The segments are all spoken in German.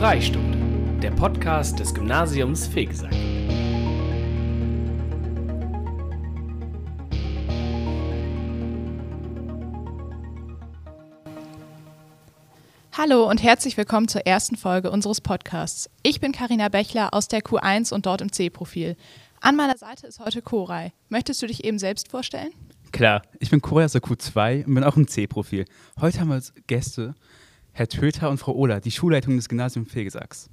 Freistunde, der Podcast des Gymnasiums Fegesack. Hallo und herzlich willkommen zur ersten Folge unseres Podcasts. Ich bin Karina Bechler aus der Q1 und dort im C-Profil. An meiner Seite ist heute Koray. Möchtest du dich eben selbst vorstellen? Klar, ich bin Koray aus der Q2 und bin auch im C-Profil. Heute haben wir als Gäste Herr Töter und Frau Ohler, die Schulleitung des Gymnasiums Fegesacks.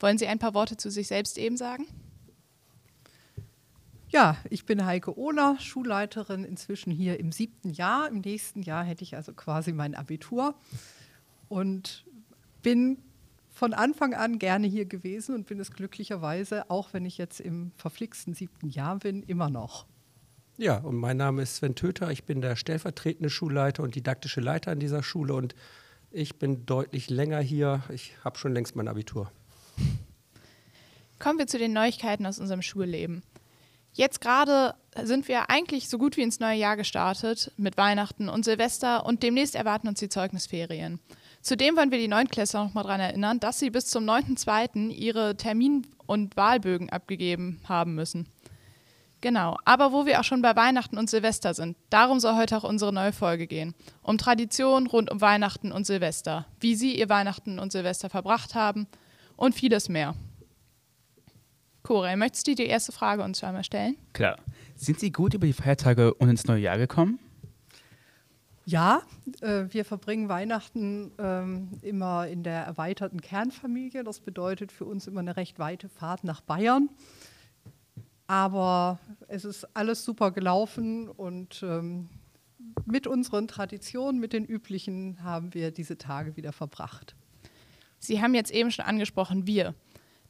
Wollen Sie ein paar Worte zu sich selbst eben sagen? Ja, ich bin Heike Ohler, Schulleiterin inzwischen hier im siebten Jahr. Im nächsten Jahr hätte ich also quasi mein Abitur und bin von Anfang an gerne hier gewesen und bin es glücklicherweise, auch wenn ich jetzt im verflixten siebten Jahr bin, immer noch. Ja, und mein Name ist Sven Töter. Ich bin der stellvertretende Schulleiter und didaktische Leiter an dieser Schule und ich bin deutlich länger hier. Ich habe schon längst mein Abitur. Kommen wir zu den Neuigkeiten aus unserem Schulleben. Jetzt gerade sind wir eigentlich so gut wie ins neue Jahr gestartet mit Weihnachten und Silvester und demnächst erwarten uns die Zeugnisferien. Zudem wollen wir die Neunklässler noch mal daran erinnern, dass sie bis zum 9.2. ihre Termin- und Wahlbögen abgegeben haben müssen. Genau, aber wo wir auch schon bei Weihnachten und Silvester sind, darum soll heute auch unsere neue Folge gehen. Um Traditionen rund um Weihnachten und Silvester, wie Sie ihr Weihnachten und Silvester verbracht haben und vieles mehr. Kore, möchtest du die erste Frage uns einmal stellen? Klar. Sind Sie gut über die Feiertage und ins neue Jahr gekommen? Ja, äh, wir verbringen Weihnachten ähm, immer in der erweiterten Kernfamilie. Das bedeutet für uns immer eine recht weite Fahrt nach Bayern. Aber es ist alles super gelaufen und ähm, mit unseren Traditionen, mit den üblichen, haben wir diese Tage wieder verbracht. Sie haben jetzt eben schon angesprochen, wir.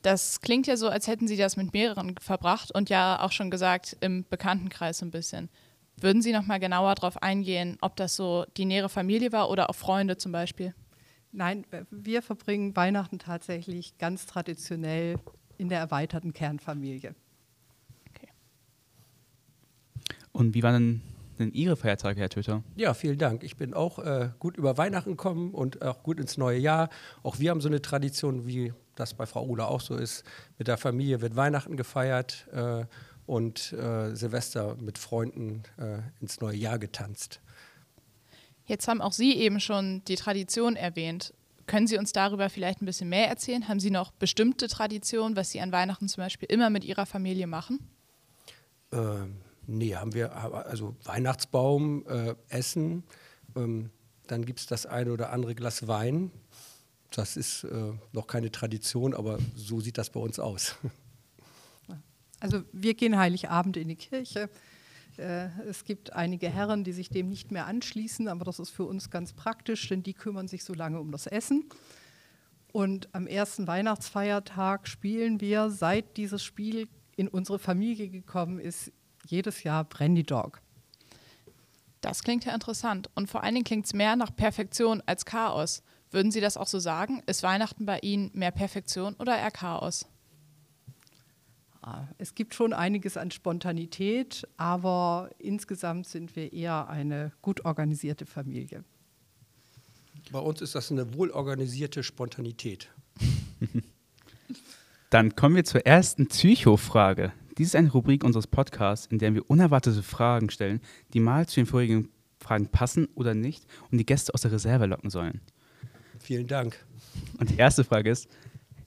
Das klingt ja so, als hätten Sie das mit mehreren verbracht und ja auch schon gesagt, im Bekanntenkreis so ein bisschen. Würden Sie noch mal genauer darauf eingehen, ob das so die nähere Familie war oder auch Freunde zum Beispiel? Nein, wir verbringen Weihnachten tatsächlich ganz traditionell in der erweiterten Kernfamilie. Okay. Und wie waren denn Ihre Feiertage, Herr Töter? Ja, vielen Dank. Ich bin auch äh, gut über Weihnachten gekommen und auch gut ins neue Jahr. Auch wir haben so eine Tradition, wie das bei Frau Ola auch so ist. Mit der Familie wird Weihnachten gefeiert. Äh, und äh, Silvester mit Freunden äh, ins neue Jahr getanzt. Jetzt haben auch Sie eben schon die Tradition erwähnt. Können Sie uns darüber vielleicht ein bisschen mehr erzählen? Haben Sie noch bestimmte Traditionen, was Sie an Weihnachten zum Beispiel immer mit Ihrer Familie machen? Ähm, nee, haben wir, also Weihnachtsbaum, äh, Essen, ähm, dann gibt es das eine oder andere Glas Wein. Das ist äh, noch keine Tradition, aber so sieht das bei uns aus. Also wir gehen Heiligabend in die Kirche. Äh, es gibt einige Herren, die sich dem nicht mehr anschließen, aber das ist für uns ganz praktisch, denn die kümmern sich so lange um das Essen. Und am ersten Weihnachtsfeiertag spielen wir, seit dieses Spiel in unsere Familie gekommen ist, jedes Jahr Brandy Dog. Das klingt ja interessant. Und vor allen Dingen klingt es mehr nach Perfektion als Chaos. Würden Sie das auch so sagen? Ist Weihnachten bei Ihnen mehr Perfektion oder eher Chaos? Es gibt schon einiges an Spontanität, aber insgesamt sind wir eher eine gut organisierte Familie. Bei uns ist das eine wohlorganisierte Spontanität. Dann kommen wir zur ersten Psycho-Frage. Dies ist eine Rubrik unseres Podcasts, in der wir unerwartete Fragen stellen, die mal zu den vorigen Fragen passen oder nicht und die Gäste aus der Reserve locken sollen. Vielen Dank. Und die erste Frage ist,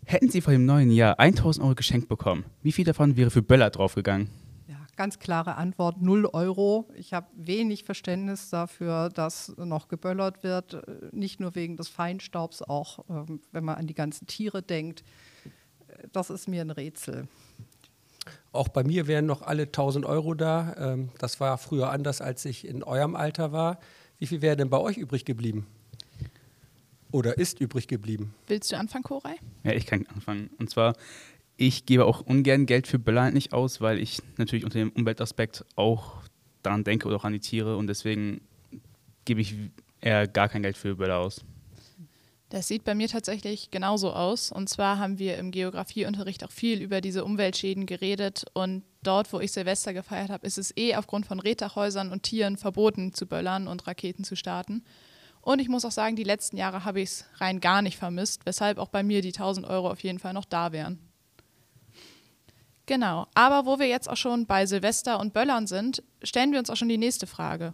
Hätten Sie vor dem neuen Jahr 1000 Euro geschenkt bekommen, wie viel davon wäre für Böller draufgegangen? Ja, ganz klare Antwort, 0 Euro. Ich habe wenig Verständnis dafür, dass noch geböllert wird, nicht nur wegen des Feinstaubs, auch ähm, wenn man an die ganzen Tiere denkt. Das ist mir ein Rätsel. Auch bei mir wären noch alle 1000 Euro da. Ähm, das war früher anders, als ich in eurem Alter war. Wie viel wäre denn bei euch übrig geblieben? oder ist übrig geblieben. Willst du anfangen, Koray? Ja, ich kann anfangen. Und zwar, ich gebe auch ungern Geld für Böller nicht aus, weil ich natürlich unter dem Umweltaspekt auch daran denke oder auch an die Tiere und deswegen gebe ich eher gar kein Geld für Böller aus. Das sieht bei mir tatsächlich genauso aus. Und zwar haben wir im Geografieunterricht auch viel über diese Umweltschäden geredet. Und dort, wo ich Silvester gefeiert habe, ist es eh aufgrund von Reddachhäusern und Tieren verboten zu böllern und Raketen zu starten. Und ich muss auch sagen, die letzten Jahre habe ich es rein gar nicht vermisst, weshalb auch bei mir die 1000 Euro auf jeden Fall noch da wären. Genau, aber wo wir jetzt auch schon bei Silvester und Böllern sind, stellen wir uns auch schon die nächste Frage.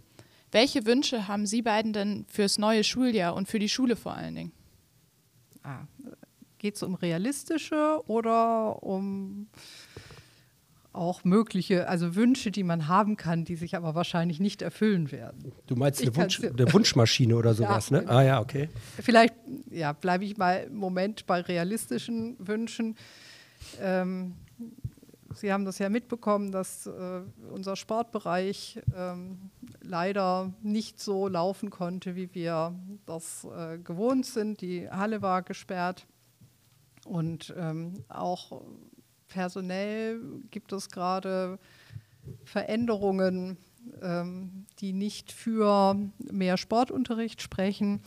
Welche Wünsche haben Sie beiden denn fürs neue Schuljahr und für die Schule vor allen Dingen? Ah, Geht es um realistische oder um auch mögliche, also Wünsche, die man haben kann, die sich aber wahrscheinlich nicht erfüllen werden. Du meinst eine, Wunsch, eine Wunschmaschine oder sowas, Ja, ne? Ah ja, okay. Vielleicht ja, bleibe ich mal im Moment bei realistischen Wünschen. Ähm, Sie haben das ja mitbekommen, dass äh, unser Sportbereich ähm, leider nicht so laufen konnte, wie wir das äh, gewohnt sind. Die Halle war gesperrt und ähm, auch personell gibt es gerade Veränderungen, ähm, die nicht für mehr Sportunterricht sprechen.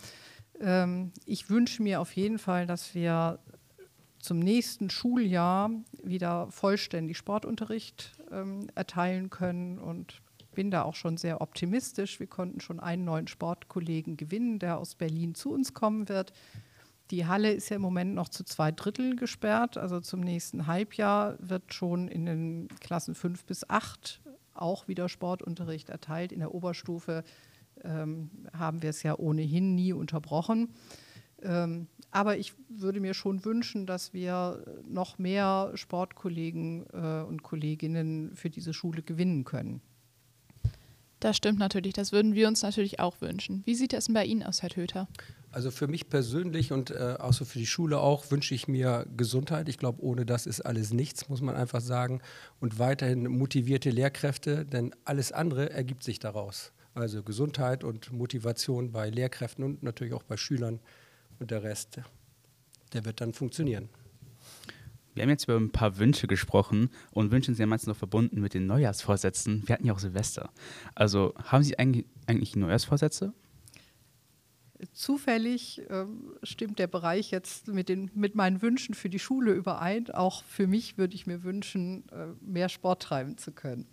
Ähm, ich wünsche mir auf jeden Fall, dass wir zum nächsten Schuljahr wieder vollständig Sportunterricht ähm, erteilen können und bin da auch schon sehr optimistisch. Wir konnten schon einen neuen Sportkollegen gewinnen, der aus Berlin zu uns kommen wird. Die Halle ist ja im Moment noch zu zwei Drittel gesperrt. Also zum nächsten Halbjahr wird schon in den Klassen fünf bis acht auch wieder Sportunterricht erteilt. In der Oberstufe ähm, haben wir es ja ohnehin nie unterbrochen. Ähm, aber ich würde mir schon wünschen, dass wir noch mehr Sportkollegen äh, und Kolleginnen für diese Schule gewinnen können. Das stimmt natürlich, das würden wir uns natürlich auch wünschen. Wie sieht es denn bei Ihnen aus, Herr Töter? Also für mich persönlich und äh, auch so für die Schule auch wünsche ich mir Gesundheit. Ich glaube, ohne das ist alles nichts, muss man einfach sagen. Und weiterhin motivierte Lehrkräfte, denn alles andere ergibt sich daraus. Also Gesundheit und Motivation bei Lehrkräften und natürlich auch bei Schülern und der Rest, der wird dann funktionieren. Wir haben jetzt über ein paar Wünsche gesprochen und Wünsche sind ja meistens noch verbunden mit den Neujahrsvorsätzen. Wir hatten ja auch Silvester. Also haben Sie eigentlich, eigentlich Neujahrsvorsätze? Zufällig ähm, stimmt der Bereich jetzt mit, den, mit meinen Wünschen für die Schule überein. Auch für mich würde ich mir wünschen, äh, mehr Sport treiben zu können.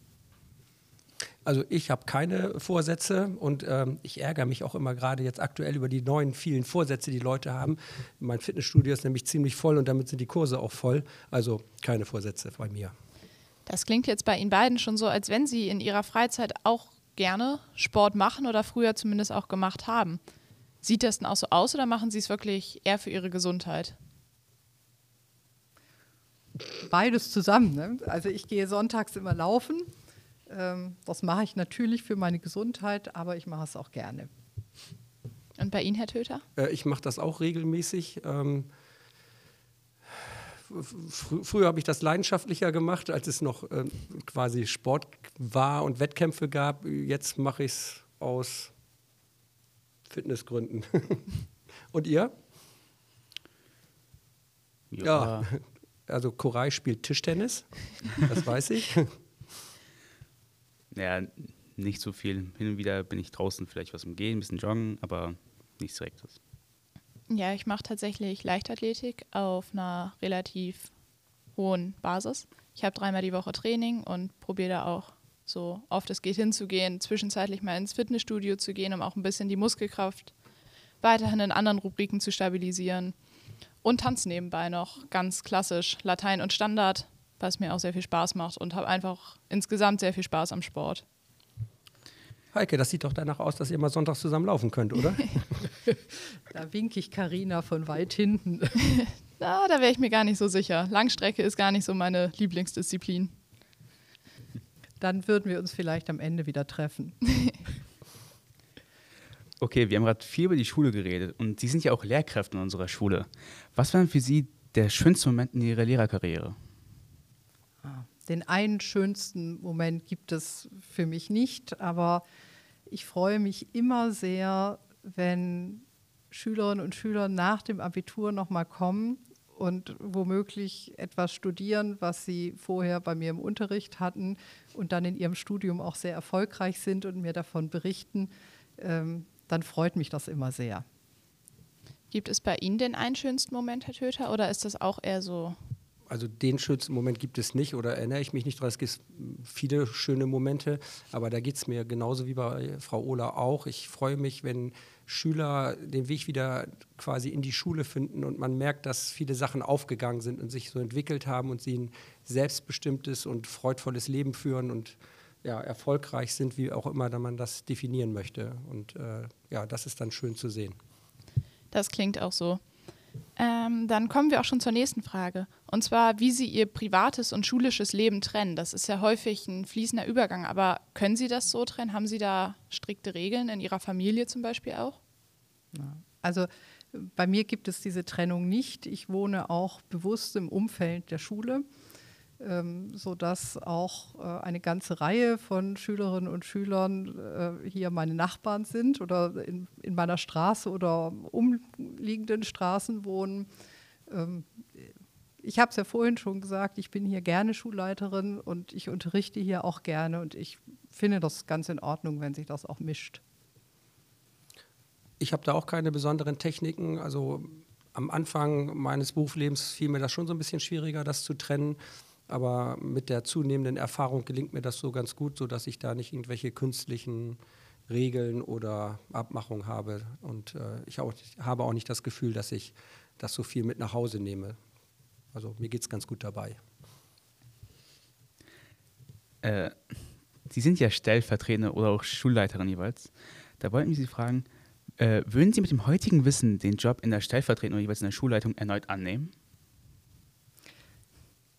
Also ich habe keine Vorsätze und ähm, ich ärgere mich auch immer gerade jetzt aktuell über die neuen vielen Vorsätze, die Leute haben. Mein Fitnessstudio ist nämlich ziemlich voll und damit sind die Kurse auch voll. Also keine Vorsätze bei mir. Das klingt jetzt bei Ihnen beiden schon so, als wenn Sie in Ihrer Freizeit auch gerne Sport machen oder früher zumindest auch gemacht haben. Sieht das denn auch so aus oder machen Sie es wirklich eher für Ihre Gesundheit? Beides zusammen. Ne? Also ich gehe sonntags immer laufen. Ähm, das mache ich natürlich für meine Gesundheit, aber ich mache es auch gerne. Und bei Ihnen, Herr Töter? Äh, ich mache das auch regelmäßig. Ähm, fr früher habe ich das leidenschaftlicher gemacht, als es noch ähm, quasi Sport war und Wettkämpfe gab. Jetzt mache ich es aus Fitnessgründen. und ihr? Ja. Also Koray spielt Tischtennis, das weiß ich. Ja, nicht so viel. Hin und wieder bin ich draußen vielleicht was im Gehen, ein bisschen joggen, aber nichts Direktes. Ja, ich mache tatsächlich Leichtathletik auf einer relativ hohen Basis. Ich habe dreimal die Woche Training und probiere da auch so oft es geht hinzugehen, zwischenzeitlich mal ins Fitnessstudio zu gehen, um auch ein bisschen die Muskelkraft weiterhin in anderen Rubriken zu stabilisieren. Und tanze nebenbei noch ganz klassisch Latein und Standard, was mir auch sehr viel Spaß macht und habe einfach insgesamt sehr viel Spaß am Sport. Heike, das sieht doch danach aus, dass ihr mal sonntags zusammen laufen könnt, oder? Da winke ich Karina von weit hinten. Na, da wäre ich mir gar nicht so sicher. Langstrecke ist gar nicht so meine Lieblingsdisziplin. Dann würden wir uns vielleicht am Ende wieder treffen. Okay, wir haben gerade viel über die Schule geredet und Sie sind ja auch Lehrkräfte in unserer Schule. Was war denn für Sie der schönste Moment in Ihrer Lehrerkarriere? Den einen schönsten Moment gibt es für mich nicht, aber ich freue mich immer sehr, wenn Schülerinnen und Schüler nach dem Abitur nochmal kommen und womöglich etwas studieren, was sie vorher bei mir im Unterricht hatten und dann in ihrem Studium auch sehr erfolgreich sind und mir davon berichten, ähm, dann freut mich das immer sehr. Gibt es bei Ihnen den einen schönsten Moment, Herr Töter, oder ist das auch eher so? Also den schönsten Moment gibt es nicht oder erinnere ich mich nicht dran. Es gibt viele schöne Momente, aber da geht es mir genauso wie bei Frau Ohler auch. Ich freue mich, wenn Schüler den Weg wieder quasi in die Schule finden und man merkt, dass viele Sachen aufgegangen sind und sich so entwickelt haben und sie ein selbstbestimmtes und freudvolles Leben führen und ja, erfolgreich sind, wie auch immer man das definieren möchte. Und äh, ja, das ist dann schön zu sehen. Das klingt auch so. Ähm, dann kommen wir auch schon zur nächsten Frage. Und zwar, wie Sie Ihr privates und schulisches Leben trennen. Das ist ja häufig ein fließender Übergang, aber können Sie das so trennen? Haben Sie da strikte Regeln in Ihrer Familie zum Beispiel auch? Also bei mir gibt es diese Trennung nicht. Ich wohne auch bewusst im Umfeld der Schule ähm, sodass auch äh, eine ganze Reihe von Schülerinnen und Schülern äh, hier meine Nachbarn sind oder in, in, meiner Straße oder umliegenden Straßen wohnen. Ähm, ich habe es ja vorhin schon gesagt, ich bin hier gerne Schulleiterin und ich unterrichte hier auch gerne und ich finde das ganz in Ordnung, wenn sich das auch mischt. Ich habe da auch keine besonderen Techniken. Also am Anfang meines Berufslebens fiel mir das schon so ein bisschen schwieriger, das zu trennen. Aber mit der zunehmenden Erfahrung gelingt mir das so ganz gut, sodass ich da nicht irgendwelche künstlichen Regeln oder Abmachungen habe. Und äh, ich auch, habe auch nicht das Gefühl, dass ich das so viel mit nach Hause nehme. Also mir geht es ganz gut dabei. Äh, Sie sind ja Stellvertretende oder auch Schulleiterin jeweils. Da wollten wir Sie fragen, äh, würden Sie mit dem heutigen Wissen den Job in der Stellvertretung oder jeweils in der Schulleitung erneut annehmen?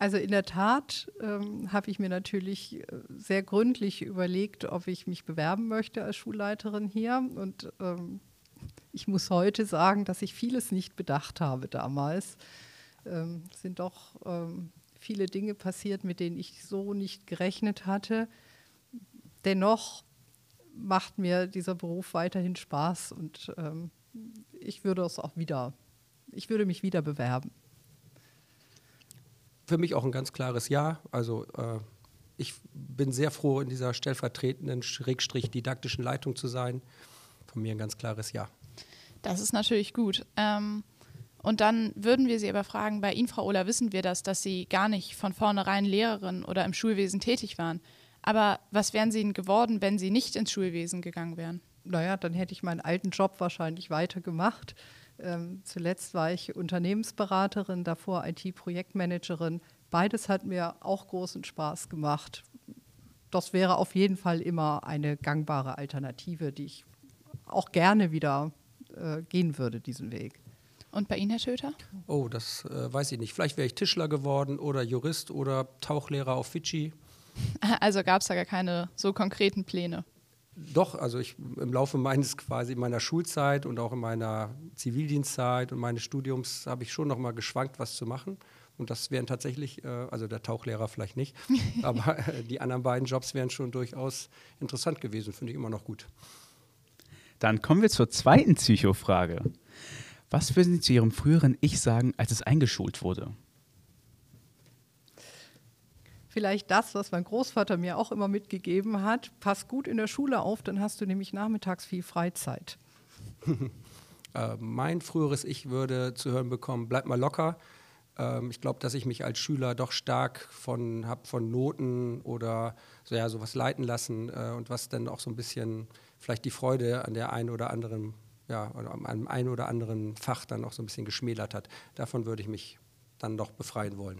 Also in der Tat ähm, habe ich mir natürlich äh, sehr gründlich überlegt, ob ich mich bewerben möchte als Schulleiterin hier. Und ähm, ich muss heute sagen, dass ich vieles nicht bedacht habe damals. Ähm, sind doch ähm, viele Dinge passiert, mit denen ich so nicht gerechnet hatte. Dennoch macht mir dieser Beruf weiterhin Spaß und ähm, ich würde es auch wieder, ich würde mich wieder bewerben für mich auch ein ganz klares Ja. Also äh, ich bin sehr froh, in dieser stellvertretenden, schrägstrich didaktischen Leitung zu sein. Von mir ein ganz klares Ja. Das ist natürlich gut. Ähm, und dann würden wir Sie aber fragen, bei Ihnen, Frau Ohler, wissen wir das, dass Sie gar nicht von vornherein Lehrerin oder im Schulwesen tätig waren. Aber was wären Sie denn geworden, wenn Sie nicht ins Schulwesen gegangen wären? Naja, dann hätte ich meinen alten Job wahrscheinlich weitergemacht. Ähm, zuletzt war ich Unternehmensberaterin, davor IT-Projektmanagerin. Beides hat mir auch großen Spaß gemacht. Das wäre auf jeden Fall immer eine gangbare Alternative, die ich auch gerne wieder äh, gehen würde, diesen Weg. Und bei Ihnen, Herr Schöter? Oh, das äh, weiß ich nicht. Vielleicht wäre ich Tischler geworden oder Jurist oder Tauchlehrer auf Fidschi. Also gab es da gar keine so konkreten Pläne? Doch, also ich im Laufe meines quasi meiner Schulzeit und auch in meiner Zivildienstzeit und meines Studiums habe ich schon noch mal geschwankt, was zu machen. Und das wären tatsächlich, äh, also der Tauchlehrer vielleicht nicht, aber äh, die anderen beiden Jobs wären schon durchaus interessant gewesen, finde ich immer noch gut. Dann kommen wir zur zweiten Psychofrage. Was würden Sie zu Ihrem früheren Ich sagen, als es eingeschult wurde? Vielleicht das, was mein Großvater mir auch immer mitgegeben hat. Pass gut in der Schule auf, dann hast du nämlich nachmittags viel Freizeit. äh, mein früheres Ich würde zu hören bekommen, bleib mal locker. Ähm, ich glaube, dass ich mich als Schüler doch stark von, hab von Noten oder so, ja, sowas leiten lassen äh, und was dann auch so ein bisschen vielleicht die Freude an der einen oder anderen, ja, an einen oder anderen Fach dann auch so ein bisschen geschmälert hat. Davon würde ich mich dann doch befreien wollen.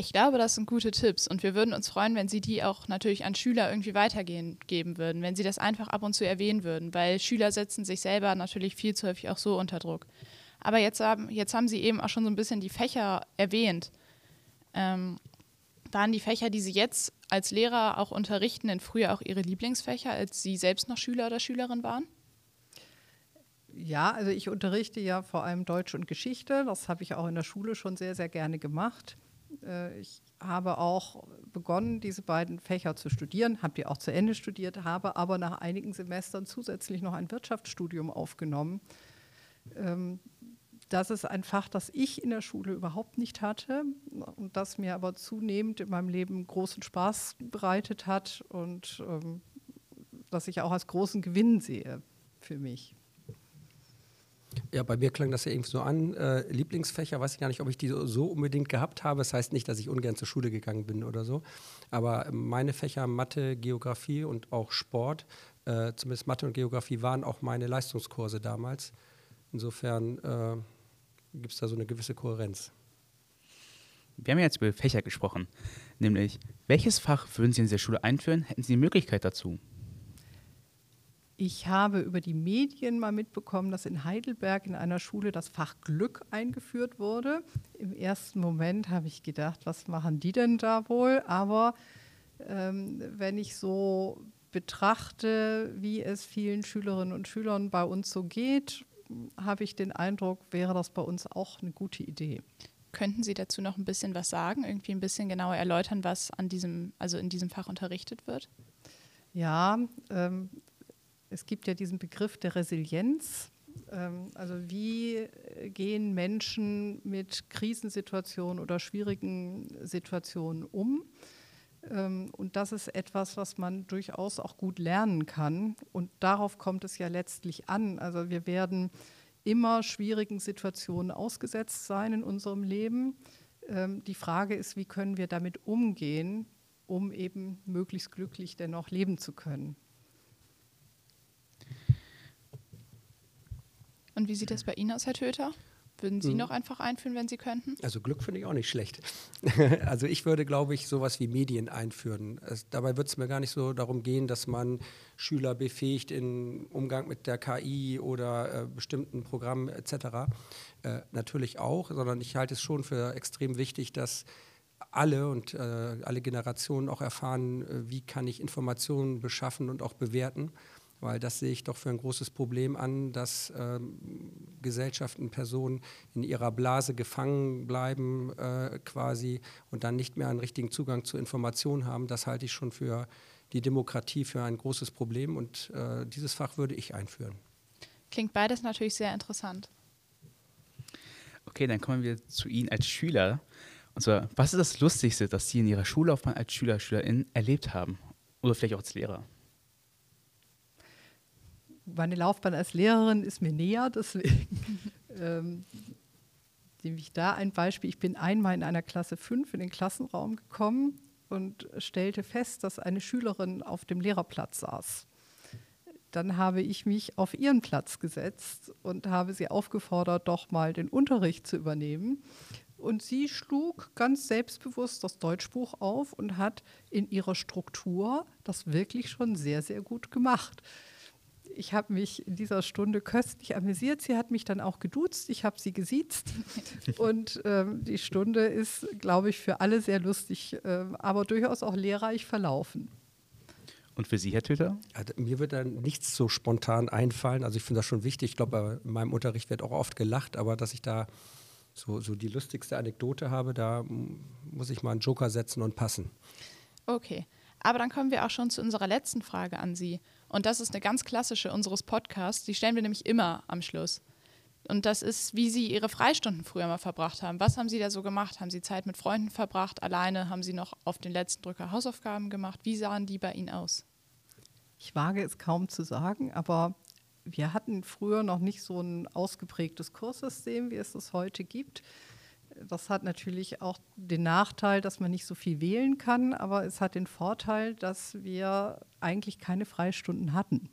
Ich glaube, das sind gute Tipps und wir würden uns freuen, wenn Sie die auch natürlich an Schüler irgendwie weitergeben würden, wenn Sie das einfach ab und zu erwähnen würden, weil Schüler setzen sich selber natürlich viel zu häufig auch so unter Druck. Aber jetzt haben, jetzt haben Sie eben auch schon so ein bisschen die Fächer erwähnt. Ähm, waren die Fächer, die Sie jetzt als Lehrer auch unterrichten, denn früher auch Ihre Lieblingsfächer, als Sie selbst noch Schüler oder Schülerin waren? Ja, also ich unterrichte ja vor allem Deutsch und Geschichte. Das habe ich auch in der Schule schon sehr, sehr gerne gemacht. Äh, ich habe auch begonnen, diese beiden Fächer zu studieren, habe die auch zu Ende studiert, habe aber nach einigen Semestern zusätzlich noch ein Wirtschaftsstudium aufgenommen. Ähm, das ist ein Fach, das ich in der Schule überhaupt nicht hatte und das mir aber zunehmend in meinem Leben großen Spaß bereitet hat und ähm, das ich auch als großen Gewinn sehe für mich. Ja, bei mir klang das ja irgendwie so an. Äh, Lieblingsfächer, weiß ich gar nicht, ob ich die so, so, unbedingt gehabt habe. Das heißt nicht, dass ich ungern zur Schule gegangen bin oder so. Aber meine Fächer Mathe, Geografie und auch Sport, äh, zumindest Mathe und Geografie waren auch meine Leistungskurse damals. Insofern äh, gibt es da so eine gewisse Kohärenz. Wir haben ja jetzt über Fächer gesprochen, nämlich welches Fach würden Sie in dieser Schule einführen? Hätten Sie die Möglichkeit dazu? Ich habe über die Medien mal mitbekommen, dass in Heidelberg in einer Schule das Fach Glück eingeführt wurde. Im ersten Moment habe ich gedacht, was machen die denn da wohl? Aber ähm, wenn ich so betrachte, wie es vielen Schülerinnen und Schülern bei uns so geht, habe ich den Eindruck, wäre das bei uns auch eine gute Idee. Könnten Sie dazu noch ein bisschen was sagen, irgendwie ein bisschen genauer erläutern, was an diesem, also in diesem Fach unterrichtet wird? Ja, ähm, es gibt ja diesen Begriff der Resilienz. Ähm, also wie gehen Menschen mit Krisensituationen oder schwierigen Situationen um? Ähm, und das ist etwas, was man durchaus auch gut lernen kann. Und darauf kommt es ja letztlich an. Also wir werden immer schwierigen Situationen ausgesetzt sein in unserem Leben. Ähm, die Frage ist, wie können wir damit umgehen, um eben möglichst glücklich dennoch leben zu können. Und wie sieht das bei Ihnen aus, Herr Töter? Würden Sie mhm. noch einfach einführen, wenn Sie könnten? Also Glück finde ich auch nicht schlecht. also ich würde, glaube ich, sowas wie Medien einführen. Es, dabei wird es mir gar nicht so darum gehen, dass man Schüler befähigt im Umgang mit der KI oder äh, bestimmten Programmen etc. Äh, natürlich auch, sondern ich halte es schon für extrem wichtig, dass alle und äh, alle Generationen auch erfahren, äh, wie kann ich Informationen beschaffen und auch bewerten weil das sehe ich doch für ein großes Problem an, dass ähm, Gesellschaften, Personen in ihrer Blase gefangen bleiben äh, quasi und dann nicht mehr einen richtigen Zugang zu Informationen haben. Das halte ich schon für die Demokratie für ein großes Problem und äh, dieses Fach würde ich einführen. Klingt beides natürlich sehr interessant. Okay, dann kommen wir zu Ihnen als Schüler. Und zwar, was ist das Lustigste, das Sie in Ihrer Schullaufbahn als Schüler, Schülerin erlebt haben? Oder vielleicht auch als Lehrer? Meine Laufbahn als Lehrerin ist mir näher, deswegen ähm, nehme ich da ein Beispiel. Ich bin einmal in einer Klasse 5 in den Klassenraum gekommen und stellte fest, dass eine Schülerin auf dem Lehrerplatz saß. Dann habe ich mich auf ihren Platz gesetzt und habe sie aufgefordert, doch mal den Unterricht zu übernehmen. Und sie schlug ganz selbstbewusst das Deutschbuch auf und hat in ihrer Struktur das wirklich schon sehr, sehr gut gemacht ich habe mich in dieser Stunde köstlich amüsiert. Sie hat mich dann auch geduzt, ich habe sie gesiezt. Und ähm, die Stunde ist, glaube ich, für alle sehr lustig, äh, aber durchaus auch lehrreich verlaufen. Und für Sie, Herr Tüter? Also, mir wird da nichts so spontan einfallen. Also ich finde das schon wichtig. Ich glaube, in meinem Unterricht wird auch oft gelacht, aber dass ich da so, so die lustigste Anekdote habe, da muss ich mal einen Joker setzen und passen. Okay, aber dann kommen wir auch schon zu unserer letzten Frage an Sie. Und das ist eine ganz klassische unseres Podcasts. Die stellen wir nämlich immer am Schluss. Und das ist, wie Sie Ihre Freistunden früher mal verbracht haben. Was haben Sie da so gemacht? Haben Sie Zeit mit Freunden verbracht? Alleine? Haben Sie noch auf den letzten Drücker Hausaufgaben gemacht? Wie sahen die bei Ihnen aus? Ich wage es kaum zu sagen, aber wir hatten früher noch nicht so ein ausgeprägtes Kurssystem, wie es es heute gibt. Das hat natürlich auch den Nachteil, dass man nicht so viel wählen kann, aber es hat den Vorteil, dass wir eigentlich keine Freistunden hatten.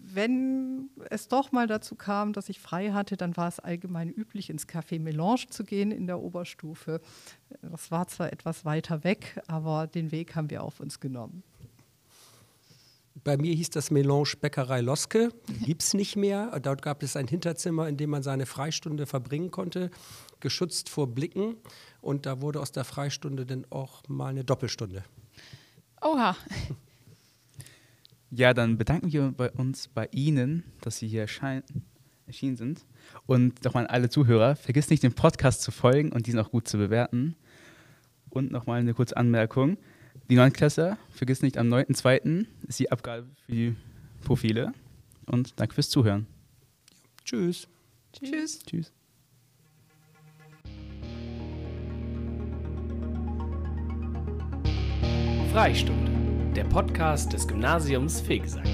Wenn es doch mal dazu kam, dass ich frei hatte, dann war es allgemein üblich, ins Café Melange zu gehen in der Oberstufe. Das war zwar etwas weiter weg, aber den Weg haben wir auf uns genommen. Bei mir hieß das Melange Bäckerei Loske, gibt es nicht mehr. Dort gab es ein Hinterzimmer, in dem man seine Freistunde verbringen konnte geschützt vor Blicken. Und da wurde aus der Freistunde dann auch mal eine Doppelstunde. Oha. Ja, dann bedanken wir bei uns bei Ihnen, dass Sie hier erschienen sind. Und nochmal an alle Zuhörer, vergiss nicht, dem Podcast zu folgen und diesen auch gut zu bewerten. Und nochmal eine kurze Anmerkung. Die Neunklässler, vergiss nicht, am 9.2. ist die Abgabe für die Profile. Und danke fürs Zuhören. Tschüss. Tschüss. Tschüss. Freistunde, der Podcast des Gymnasiums Fegesack.